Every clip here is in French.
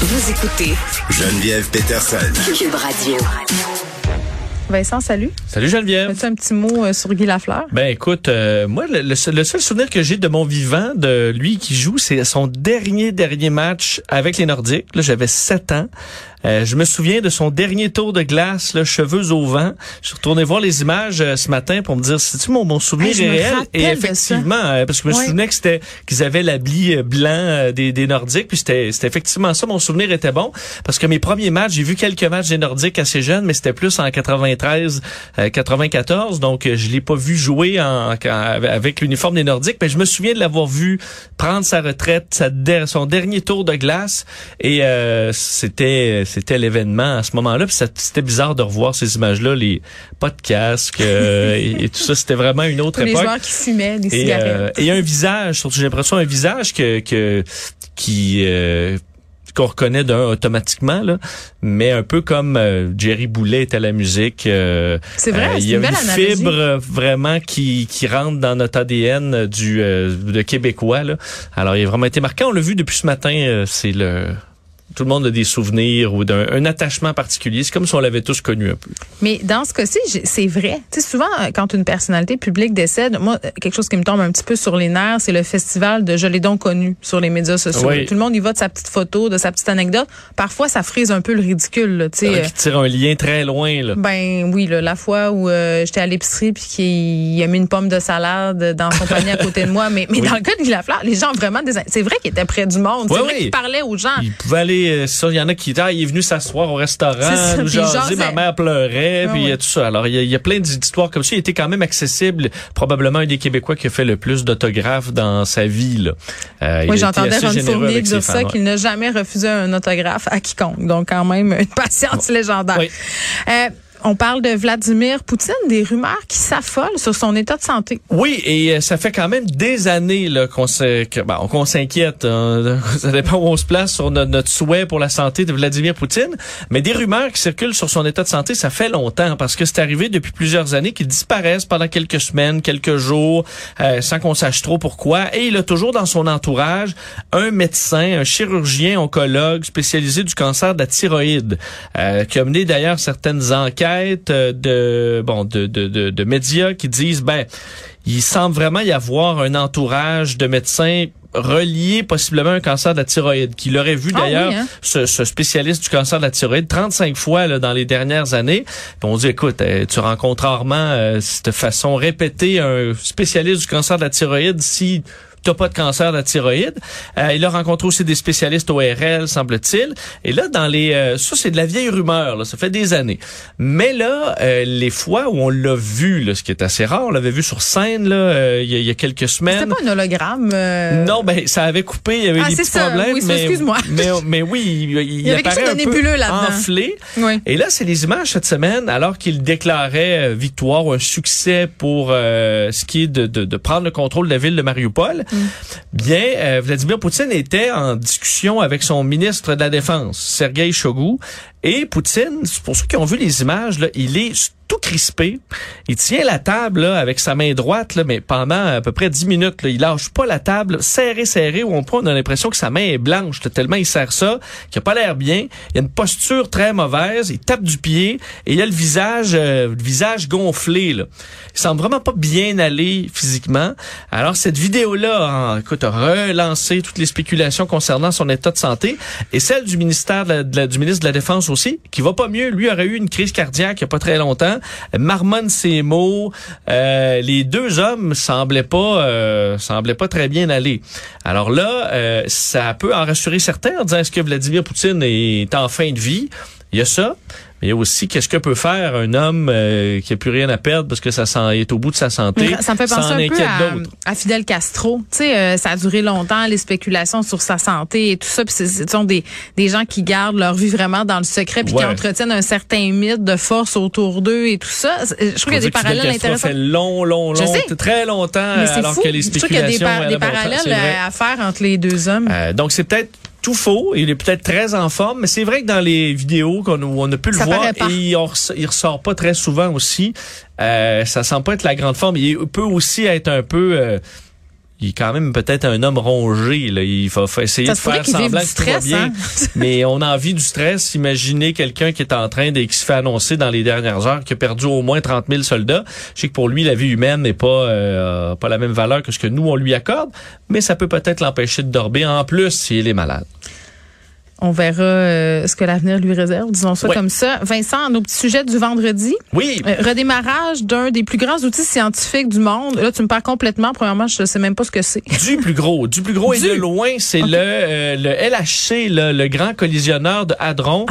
Vous écoutez Geneviève Peterson. Cube Radio. Vincent, salut. Salut Geneviève. As-tu un petit mot euh, sur Guy Lafleur? Ben écoute, euh, moi le, le seul le seul souvenir que j'ai de mon vivant, de lui qui joue, c'est son dernier dernier match avec les Nordiques. Là, j'avais 7 ans. Euh, je me souviens de son dernier tour de glace, là, cheveux au vent. Je suis retourné voir les images euh, ce matin pour me dire, c'est-tu mon, mon souvenir Hey, est réel? Et effectivement, euh, parce que je me souvenais que c'était qu'ils avaient l'habit euh, blanc euh, des, des Nordiques, puis c'était c'était effectivement ça. Mon souvenir était bon parce que mes premiers matchs, j'ai vu quelques matchs des Nordiques assez jeunes, mais c'était plus en 93, euh, 94, donc euh, je l'ai pas vu jouer en, en- avec l'uniforme des Nordiques, mais je me souviens de l'avoir vu prendre sa retraite, sa son dernier tour de glace, et euh, c'était c'était l'événement à ce moment-là. C'était bizarre de revoir ces images-là, les pas de casque euh, et, et tout ça. C'était vraiment une autre les époque. joueurs qui fumaient des Et, cigarettes. euh, et un visage, surtout j'ai l'impression un visage que, que qui euh, qu'on reconnaît d'un automatiquement là, mais un peu comme euh, Jerry Boulet est à la musique. euh, C'est vrai, euh, il y a une fibre euh, vraiment qui qui rentre dans notre ADN du euh, de québécois là. Alors il a vraiment été marquant. On l'a vu depuis ce matin. euh, c'est le tout le monde a des souvenirs ou d'un un attachement particulier. C'est comme si on l'avait tous connu un peu. Mais dans ce cas-ci, c'est vrai. Tu sais, souvent, euh, quand une personnalité publique décède, moi, euh, quelque chose qui me tombe un petit peu sur les nerfs, c'est le festival de Je l'ai donc connu sur les médias sociaux. Oui. Tout le monde y va de sa petite photo, de sa petite anecdote. Parfois, ça frise un peu le ridicule. là, Tu sais, Euh, euh, qui tire un lien très loin là. Ben oui, là, la fois où euh, j'étais à l'épicerie puis qu'il a mis une pomme de salade dans son panier à côté de moi. Mais, mais Oui. dans le cas de Guy Lafleur, les gens vraiment des... C'est vrai qu'il était près du monde. Oui, c'est vrai qu'il parlait aux gens. Il pouvait aller, euh, il y en a qui ah, il est venu s'asseoir au restaurant, ça, nous jaser, ma mère pleurait, Ah puis euh, tout ça. Alors, il y, a, il y a plein d'histoires comme ça. Il était quand même accessible, probablement un des Québécois qui a fait le plus d'autographes dans sa vie. Là. Euh, Oui, j'entendais Ron Fournier dire ça, qu'il n'a jamais refusé un autographe à quiconque. Donc, quand même, une patience légendaire. Oui. Euh, on parle de Vladimir Poutine, des rumeurs qui s'affolent sur son état de santé. Oui, et euh, ça fait quand même des années là, qu'on s'inquiète. hein. ça dépend où on se place sur notre, notre souhait pour la santé de Vladimir Poutine. Mais des rumeurs qui circulent sur son état de santé, ça fait longtemps parce que c'est arrivé depuis plusieurs années qu'il disparaisse pendant quelques semaines, quelques jours, euh, sans qu'on sache trop pourquoi. Et il a toujours dans son entourage un médecin, un chirurgien oncologue spécialisé du cancer de la thyroïde, euh, qui a mené d'ailleurs certaines enquêtes euh, de bon de, de, de, de médias qui disent ben il semble vraiment y avoir un entourage de médecins reliés possiblement à un cancer de la thyroïde, qui l'aurait vu Ah d'ailleurs, oui, hein? ce, ce spécialiste du cancer de la thyroïde, 35 fois là, dans les dernières années. Puis on dit, écoute, euh, tu rencontres rarement euh, de façon répétée un spécialiste du cancer de la thyroïde si t'as pas de cancer de la thyroïde. Euh, il a rencontré aussi des spécialistes ORL, semble-t-il. Et là, dans les, euh, ça c'est de la vieille rumeur, là, ça fait des années. Mais là, euh, les fois où on l'a vu, là, ce qui est assez rare, on l'avait vu sur scène là, euh, il y, a- il y a quelques C'était semaine. pas un hologramme. euh, Non, ben ça avait coupé, il y avait Ah, des petits ça. problèmes. Oui, mais, excuse-moi. mais, mais oui, il, il, y avait quelque chose de un peu nébuleux là-dedans. enflé. Oui. Et là, c'est les images cette semaine, alors qu'il déclarait victoire ou un succès pour euh, ce qui est de, de, de prendre le contrôle de la ville de Mariupol. Mm. Bien, euh, Vladimir Poutine était en discussion avec son ministre de la Défense, Sergei Shoigu. Et Poutine, pour ceux qui ont vu les images, il est tout crispé. Il tient la table avec sa main droite, là, mais pendant à peu près 10 minutes. Là, il lâche pas la table, serré, serré, où on, on a l'impression que sa main est blanche, tellement il serre ça, qu'il a pas l'air bien. Il a une posture très mauvaise, il tape du pied, et il a le visage, euh, le visage gonflé. Là. Il semble vraiment pas bien aller physiquement. Alors cette vidéo-là, écoute, a relancé toutes les spéculations concernant son état de santé, et celle du ministère du ministre de la Défense aussi, qui va pas mieux. Lui aurait eu une crise cardiaque il y a pas très longtemps. Marmonne ses mots. Euh, les deux hommes semblaient pas euh, semblaient pas très bien aller. Alors là, euh, ça peut en rassurer certains en disant que Vladimir Poutine est en fin de vie? Il y a ça. Mais il y a aussi qu'est-ce que peut faire un homme euh, qui a plus rien à perdre parce que ça s'en- est au bout de sa santé. Ça me fait penser en un peu à, Fidel Castro. Tu sais, euh, ça a duré longtemps, les spéculations sur sa santé et tout ça. Puis c'est- ce sont des, des gens qui gardent leur vie vraiment dans le secret puis Ouais. qui entretiennent un certain mythe de force autour d'eux et tout ça. Je trouve qu'il y a des que Fidel parallèles Castro intéressants. fait long, long, long, très longtemps, alors fou. que les Je trouve qu'il y a des, spéculations par- des parallèles à faire entre les deux hommes. Euh, donc c'est peut-être tout faux. Il est peut-être très en forme, mais c'est vrai que dans les vidéos qu'on on a pu le Ça voir, et il ressort pas très souvent aussi. Euh, ça semble pas être la grande forme. Il peut aussi être un peu. euh, il est quand même peut-être un homme rongé. Là. Il va, essayer de faire semblant que tout va bien. hein? Mais on a envie du stress. Imaginez quelqu'un qui est en train de, qui se fait annoncer dans les dernières heures qu'il a perdu au moins 30 000 soldats. Je sais que pour lui, la vie humaine n'est pas euh, pas la même valeur que ce que nous on lui accorde, mais ça peut peut-être l'empêcher de dormir en plus s'il est malade. On verra euh, ce que l'avenir lui réserve, disons ça Ouais. comme ça. Vincent, nos petits sujets du vendredi. Oui, Euh, redémarrage d'un des plus grands outils scientifiques du monde. Là, tu me parles complètement. Premièrement, je ne sais même pas ce que c'est. Du plus gros, du plus gros et de loin, c'est le euh, le LHC, le, le grand collisionneur de Hadron,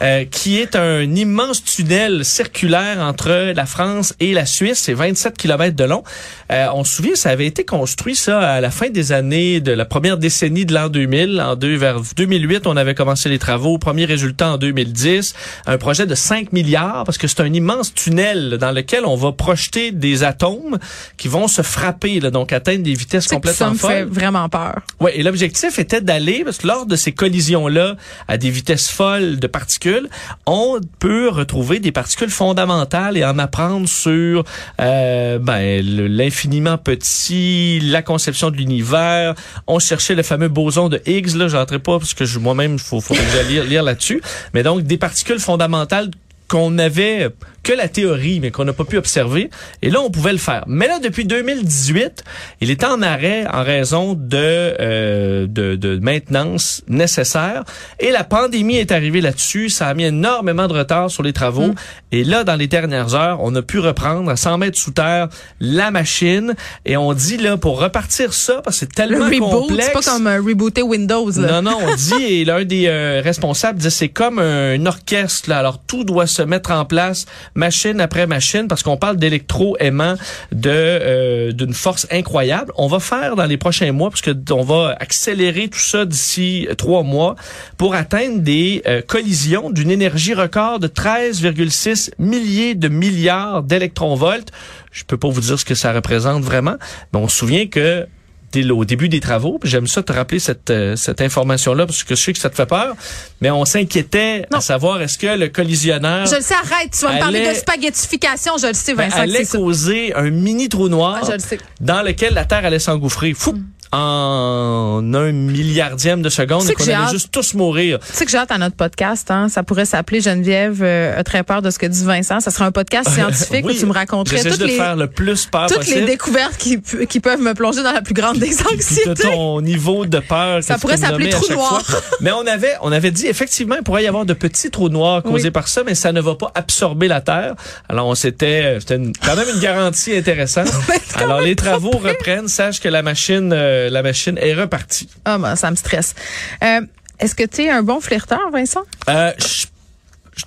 Ah. qui est un immense tunnel circulaire entre la France et la Suisse. C'est 27 km de long. On se souvient, ça avait été construit ça à la fin des années de la première décennie de l'an 2000. En deux, vers 2008, on avait commencé les travaux. Premier résultat en 2010, un projet de 5 milliards parce que c'est un immense tunnel dans lequel on va projeter des atomes qui vont se frapper, là, donc atteindre des vitesses sais que ça complètement me fait folles. vraiment peur. Ouais, et l'objectif était d'aller, parce que lors de ces collisions-là, à des vitesses folles de particules, on peut retrouver des particules fondamentales et en apprendre sur euh, ben, l'infiniment petit, la conception de l'univers. On cherchait le fameux boson de Higgs, là, j'entrais pas parce que moi-même, faut, faut j'aille lire, lire là-dessus. Mais donc, des particules fondamentales qu'on n'avait que la théorie, mais qu'on n'a pas pu observer. Et là, on pouvait le faire. Mais là, depuis 2018, il est en arrêt en raison de, euh, de, de maintenance nécessaire. Et la pandémie est arrivée là-dessus. Ça a mis énormément de retard sur les travaux. Et là, dans les dernières heures, on a pu reprendre à 100 mètres sous terre la machine. Et on dit, là, pour repartir ça, parce que c'est Le tellement reboot, complexe. c'est pas comme un rebooter Windows. Là. Non, non, on dit, et l'un des euh, responsables dit, c'est comme un orchestre, là. Alors, tout doit se mettre en place, machine après machine, parce qu'on parle d'électro-aimant de euh, d'une force incroyable. On va faire dans les prochains mois, parce que on va accélérer tout ça d'ici euh, trois mois, pour atteindre des euh, collisions d'une énergie record de 13,6 milliers de milliards d'électronvolts. Je peux pas vous dire ce que ça représente vraiment, mais on se souvient que dès au début des travaux, j'aime ça te rappeler cette, euh, cette information-là, parce que je sais que ça te fait peur, mais on s'inquiétait à savoir est-ce que le collisionneur Je le sais, arrête. Tu vas me parler de spaghettification. Je le sais, ben, Vincent. que allait c'est ça. causer un mini trou noir Ah, je le sais. dans lequel la Terre allait s'engouffrer. Fou! En un milliardième de seconde et qu'on allait hâte. juste tous mourir. Tu sais que j'ai hâte à notre podcast, hein? Ça pourrait s'appeler Geneviève euh, a très peur de ce que dit Vincent. Ça sera un podcast scientifique Oui, où tu me raconterais toutes de les, faire le plus peur toutes possible. les découvertes qui, qui peuvent me plonger dans la plus grande des Puis de anxiétés. ton niveau de peur. Ça pourrait s'appeler trou noir. Mais on avait, on avait dit effectivement, il pourrait y avoir de petits trous noirs causés Oui. par ça, mais ça ne va pas absorber la Terre. Alors on s'était, c'était une- quand même une garantie intéressante. Alors les travaux reprennent. Sache que la machine, euh, la machine est repartie. Ah, ben, ça me stresse. Euh, Est-ce que tu es un bon flirteur, Vincent? Euh, je-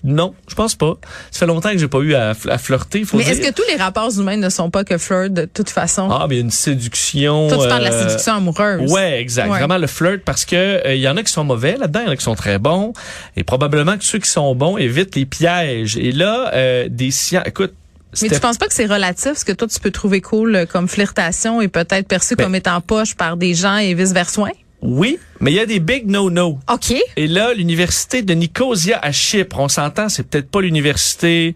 non, je pense pas. Ça fait longtemps que j'ai pas eu à, à flirter. Faut Mais est-ce que tous les rapports humains ne sont pas que flirt de toute façon? ah, mais une séduction. Toi, tu parles de la euh, séduction amoureuse. Ouais, exact. Ouais. Vraiment le flirt parce que euh, il y en a qui sont mauvais là-dedans, il y en a qui sont très bons et probablement que ceux qui sont bons évitent les pièges. Et là, euh, des sciences, écoute, Mais tu penses pas que c'est relatif, ce que toi, tu peux trouver cool euh, comme flirtation et peut-être perçu Ben- comme étant poche par des gens et vice-versa? oui, mais il y a des big no-no. OK. Et là, l'université de Nicosia à Chypre, on s'entend, c'est peut-être pas l'université,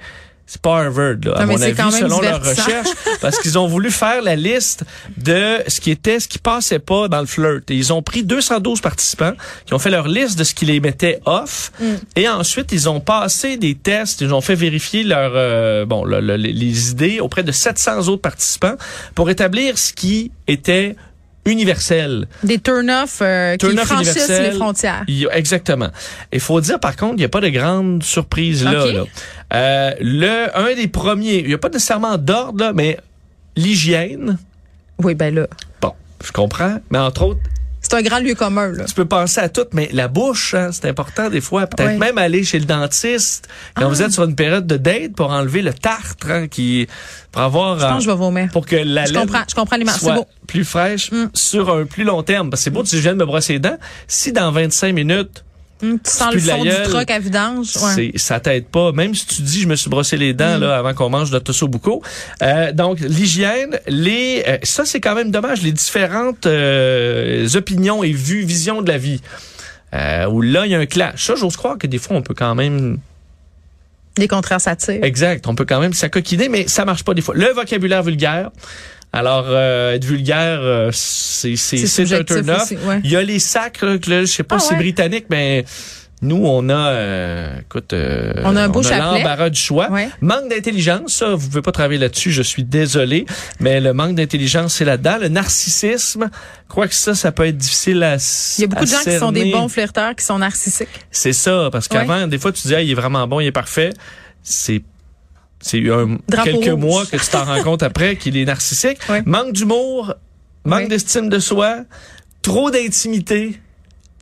c'est pas Harvard, là, à Non, mon avis, selon leurs recherches, parce qu'ils ont voulu faire la liste de ce qui était, ce qui passait pas dans le flirt. Et ils ont pris 212 participants qui ont fait leur liste de ce qui les mettait off. Mm. Et ensuite, ils ont passé des tests, ils ont fait vérifier leur, euh, bon, le- le- les idées auprès de 700 autres participants pour établir ce qui était universel. Des turn-off euh, qui franchissent les frontières. Y exactement. Il faut dire par contre, il n'y a pas de grande surprise là. Là. Euh, le un des premiers, il n'y a pas nécessairement d'ordre là, mais l'hygiène. Oui, ben là. Bon, je comprends, mais entre autres, C'est un grand lieu commun, là. tu peux penser à tout, mais la bouche, hein, c'est important des fois. Peut-être Oui. même aller chez le dentiste quand Ah. vous êtes sur une période de date pour enlever le tartre, hein, qui pour avoir Je pense que je vais vomir. pour que la Je laine comprends, je comprends l'image. C'est soit beau. plus fraîche Mm. sur un plus long terme. Parce que c'est beau si je viens de me brosser les dents. Si dans 25 minutes, Hum, tu sens le de fond du troc à vidange. Ouais. ça t'aide pas. Même si tu dis je me suis brossé les dents Mm. là avant qu'on mange notre au bucco. Euh, donc l'hygiène, les euh, ça c'est quand même dommage les différentes euh, opinions et vues, visions de la vie. Où là il y a un clash. Ça j'ose croire que des fois on peut quand même Les contraires s'attirent. exact, on peut quand même s'acoquiner mais ça marche pas des fois. Le vocabulaire vulgaire Alors, euh, être vulgaire, euh, c'est c'est un turn-off. ouais. Il y a les sacs, là, que là, je sais pas Ah si c'est ouais. britannique, mais nous, on a, euh, écoute, euh, On a un beau chapelet. l'embarras du choix. Ouais. Manque d'intelligence, ça, vous pouvez pas travailler là-dessus, je suis désolé, mais le manque d'intelligence, c'est là-dedans. Le narcissisme, je crois que ça, ça peut être difficile à Il y a beaucoup de gens qui sont des bons flirteurs, qui sont narcissiques. C'est ça, parce qu'avant, des fois, tu disais, ah, il est vraiment bon, il est parfait. C'est c'est quelques mois que tu t'en rends compte après qu'il est narcissique. Ouais. Manque d'humour, manque d'estime de soi, trop d'intimité.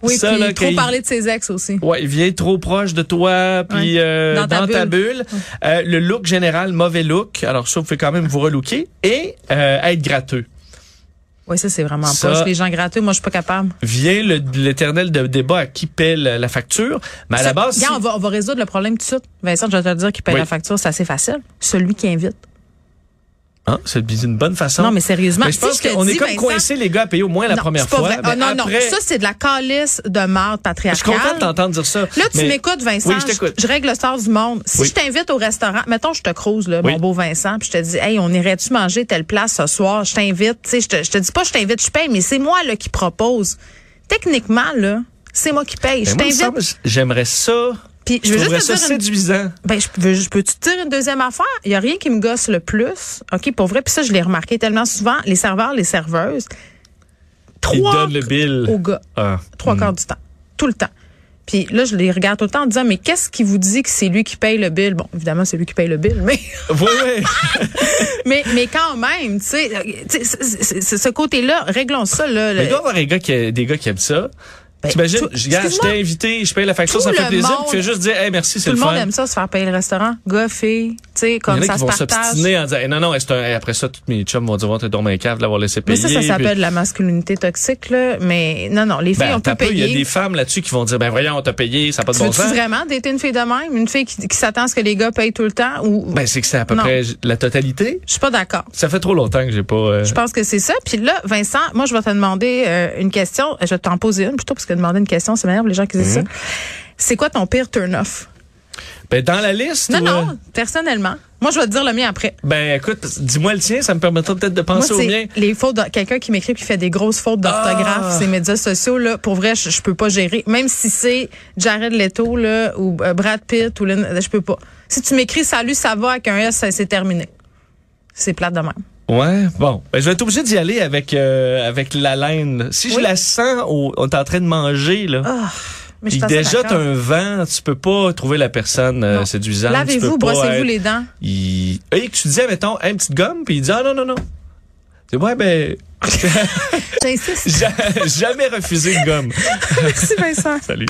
Oui, Ça, puis là, trop parler de ses ex aussi. Ouais, il vient trop proche de toi, puis Ouais. euh, Dans ta bulle. Euh, le look général, mauvais look. Alors ça, vous pouvez quand même vous relooker. Et euh, être gratteux. Oui, ça, c'est vraiment Ça- poche. Les gens gratteux, moi, je suis pas capable. Vient le- l'éternel de- débat à qui paie la, la facture. Mais à la base, si- on, va, on va résoudre le problème tout de suite. Vincent, je vais te dire qui paye Oui. la facture, c'est assez facile. Celui qui invite. Ah, c'est une bonne façon. Non, mais sérieusement, Mais je si pense qu'on est comme Vincent, coincé les gars à payer au moins la non, première fois. vrai. Ah, non, non, ça, c'est de la calice de marde je suis patriarcale. content de t'entendre dire ça. Là, tu mais- m'écoutes, Vincent. Oui, je t'écoute. je, je règle le sort du monde. Si Oui. je t'invite au restaurant, mettons, je te crouse, là, Oui. mon beau Vincent, puis je te dis, hey, on irait-tu manger telle place ce soir? Je t'invite. Tu sais, je te, je te dis pas, je t'invite, je paye, mais c'est moi, là, qui propose. Techniquement, là, c'est moi qui paye. Je t'invite. J'aimerais ça. Puis je veux juste te ça dire une- séduisant. Ben, je peux, je peux te dire une deuxième affaire? Il y a rien qui me gosse le plus. OK, pour vrai. Puis ça, je l'ai remarqué tellement souvent. Les serveurs, les serveuses. Ils Trois donnent le bill. au gars. Ah. Trois quarts du temps. Tout le temps. Puis là, je les regarde tout le temps en disant, mais qu'est-ce qui vous dit que c'est lui qui paye le bill? Bon, évidemment, c'est lui qui paye le bill, mais, Oui, oui. mais, mais quand même, tu sais, ce côté-là, réglons ça, là. Mais il doit y avoir des gars qui, des gars qui aiment ça. Ben, T'imagines, je, t'ai invité, je paye la facture, ça me fait le plaisir. monde- Tu fais juste dire, hey, merci, c'est tout le le monde fun. aime ça, se faire payer le restaurant. Gars, fille, sais, Il y comme en a ça qui se vont partage. en disant, eh, non, non, un- après ça, tous mes chums vont dire, oh, t'es dans un cave de l'avoir laissé Mais payer. ça, ça puis- s'appelle la masculinité toxique, là. Mais non, non, les filles, Ben, on peut t'as peu, il y a payer. des femmes là-dessus qui vont dire, ben voyons, on t'a payé, ça n'a pas de Tu bon sens. vraiment dater une fille de même? Une fille qui, qui s'attend à ce que les gars payent tout le temps? Ou Ben, c'est que c'est à peu Non. près la totalité. je suis pas d'accord. Ça fait trop longtemps que j'ai pas. euh, Je pense que c'est ça. Puis là, Vincent, moi, je vais te demander euh, une question. Je vais t'en poser une plutôt parce que demander une question, c'est meilleur pour les gens qui disent Mhm. ça. C'est quoi ton pire turn-off? Ben, dans la liste. Non, ou, euh, non, personnellement. Moi, je vais te dire le mien après. Ben, écoute, dis-moi le tien, ça me permettra peut-être de Moi, penser au mien. les fautes. de- Quelqu'un qui m'écrit qui fait des grosses fautes d'orthographe, Ah. ces médias sociaux là. Pour vrai, je, je peux pas gérer. Même si c'est Jared Leto là ou euh, Brad Pitt ou Lynn, je peux pas. Si tu m'écris salut, ça va avec un S, c'est terminé. C'est plate de même. Ouais, bon. Ben, je vais être obligé d'y aller avec euh, avec la laine. Si je la sens, au- on est en train de manger, là. Ah, mais je déjà, t'as un vent, tu peux pas trouver la personne euh, séduisante. Lavez-vous, brossez-vous être- les dents. Il... Et que tu disais, mettons, hey, une petite gomme, puis il dit, ah non, non, non. C'est ouais, ben, J'insiste. ja- jamais refusé une gomme. Merci Vincent. Salut.